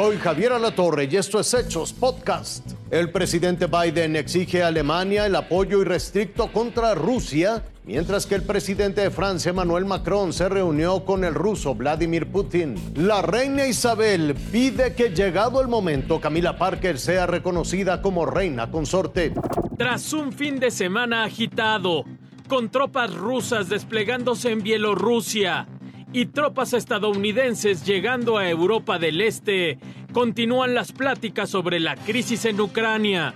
Soy Javier Alatorre y esto es Hechos Podcast. El presidente Biden exige a Alemania el apoyo irrestricto contra Rusia, mientras que el presidente de Francia, Emmanuel Macron, se reunió con el ruso Vladimir Putin. La reina Isabel pide que llegado el momento, Camila Parker sea reconocida como reina consorte. Tras un fin de semana agitado, con tropas rusas desplegándose en Bielorrusia, y tropas estadounidenses llegando a Europa del Este, continúan las pláticas sobre la crisis en Ucrania.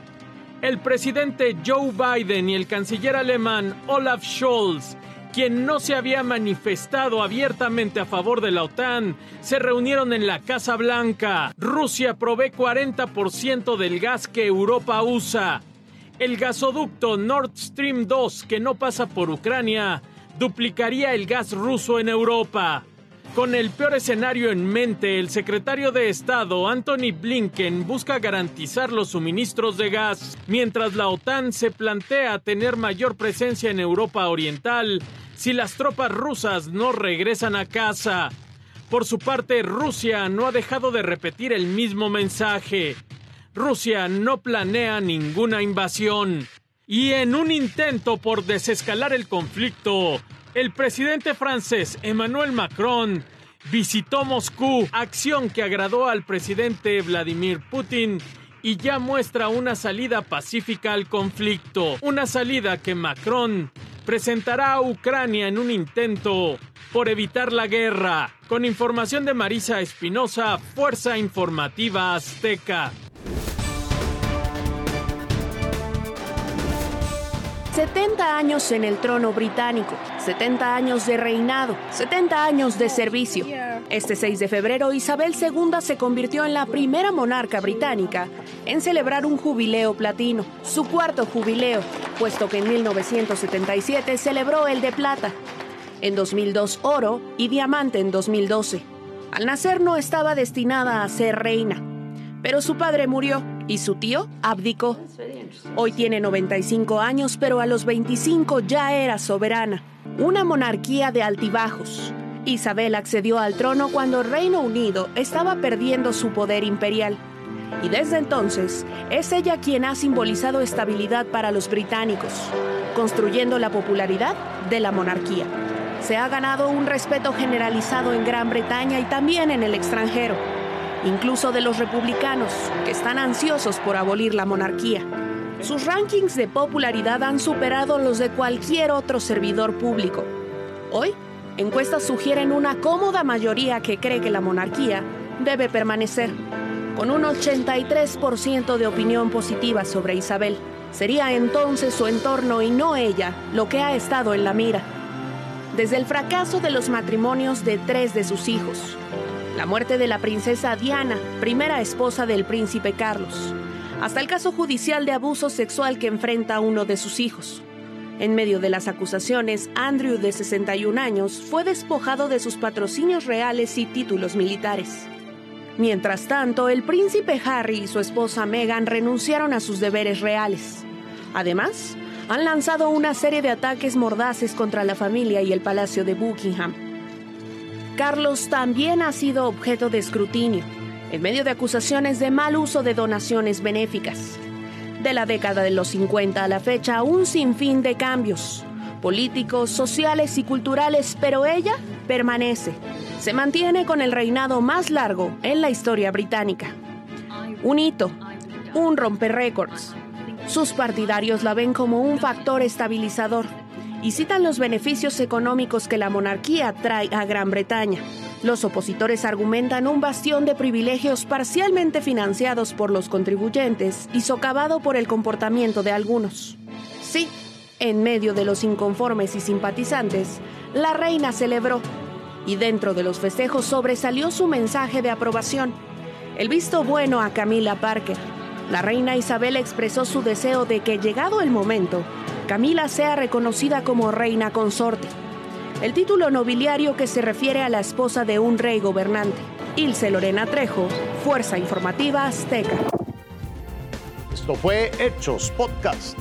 El presidente Joe Biden y el canciller alemán Olaf Scholz, quien no se había manifestado abiertamente a favor de la OTAN, se reunieron en la Casa Blanca. Rusia provee 40% del gas que Europa usa. El gasoducto Nord Stream 2, que no pasa por Ucrania, duplicaría el gas ruso en Europa. Con el peor escenario en mente, el secretario de Estado Anthony Blinken busca garantizar los suministros de gas, mientras la OTAN se plantea tener mayor presencia en Europa Oriental si las tropas rusas no regresan a casa. Por su parte, Rusia no ha dejado de repetir el mismo mensaje. Rusia no planea ninguna invasión. Y en un intento por desescalar el conflicto, el presidente francés Emmanuel Macron visitó Moscú, acción que agradó al presidente Vladimir Putin y ya muestra una salida pacífica al conflicto, una salida que Macron presentará a Ucrania en un intento por evitar la guerra. Con información de Marisa Espinosa, Fuerza Informativa Azteca. 70 años en el trono británico, 70 años de reinado, 70 años de servicio. Este 6 de febrero, Isabel II se convirtió en la primera monarca británica en celebrar un jubileo platino, su cuarto jubileo, puesto que en 1977 celebró el de plata, en 2002 oro y diamante en 2012. Al nacer no estaba destinada a ser reina, pero su padre murió y su tío abdicó. Hoy tiene 95 años, pero a los 25 ya era soberana. Una monarquía de altibajos. Isabel accedió al trono cuando Reino Unido estaba perdiendo su poder imperial. Y desde entonces es ella quien ha simbolizado estabilidad para los británicos, construyendo la popularidad de la monarquía. Se ha ganado un respeto generalizado en Gran Bretaña y también en el extranjero incluso de los republicanos, que están ansiosos por abolir la monarquía. Sus rankings de popularidad han superado los de cualquier otro servidor público. Hoy, encuestas sugieren una cómoda mayoría que cree que la monarquía debe permanecer, con un 83% de opinión positiva sobre Isabel. Sería entonces su entorno y no ella lo que ha estado en la mira. Desde el fracaso de los matrimonios de tres de sus hijos, la muerte de la princesa Diana, primera esposa del príncipe Carlos, hasta el caso judicial de abuso sexual que enfrenta uno de sus hijos. En medio de las acusaciones, Andrew, de 61 años, fue despojado de sus patrocinios reales y títulos militares. Mientras tanto, el príncipe Harry y su esposa Meghan renunciaron a sus deberes reales. Además, han lanzado una serie de ataques mordaces contra la familia y el Palacio de Buckingham. Carlos también ha sido objeto de escrutinio, en medio de acusaciones de mal uso de donaciones benéficas. De la década de los 50 a la fecha, un sinfín de cambios, políticos, sociales y culturales, pero ella permanece. Se mantiene con el reinado más largo en la historia británica. Un hito, un romper récords. Sus partidarios la ven como un factor estabilizador y citan los beneficios económicos que la monarquía trae a Gran Bretaña. Los opositores argumentan un bastión de privilegios parcialmente financiados por los contribuyentes y socavado por el comportamiento de algunos. Sí, en medio de los inconformes y simpatizantes, la reina celebró y dentro de los festejos sobresalió su mensaje de aprobación, el visto bueno a Camila Parker. La reina Isabel expresó su deseo de que, llegado el momento, Camila sea reconocida como reina consorte, el título nobiliario que se refiere a la esposa de un rey gobernante. Ilse Lorena Trejo, Fuerza Informativa Azteca. Esto fue Hechos Podcast.